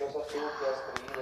que eu só tenho o que.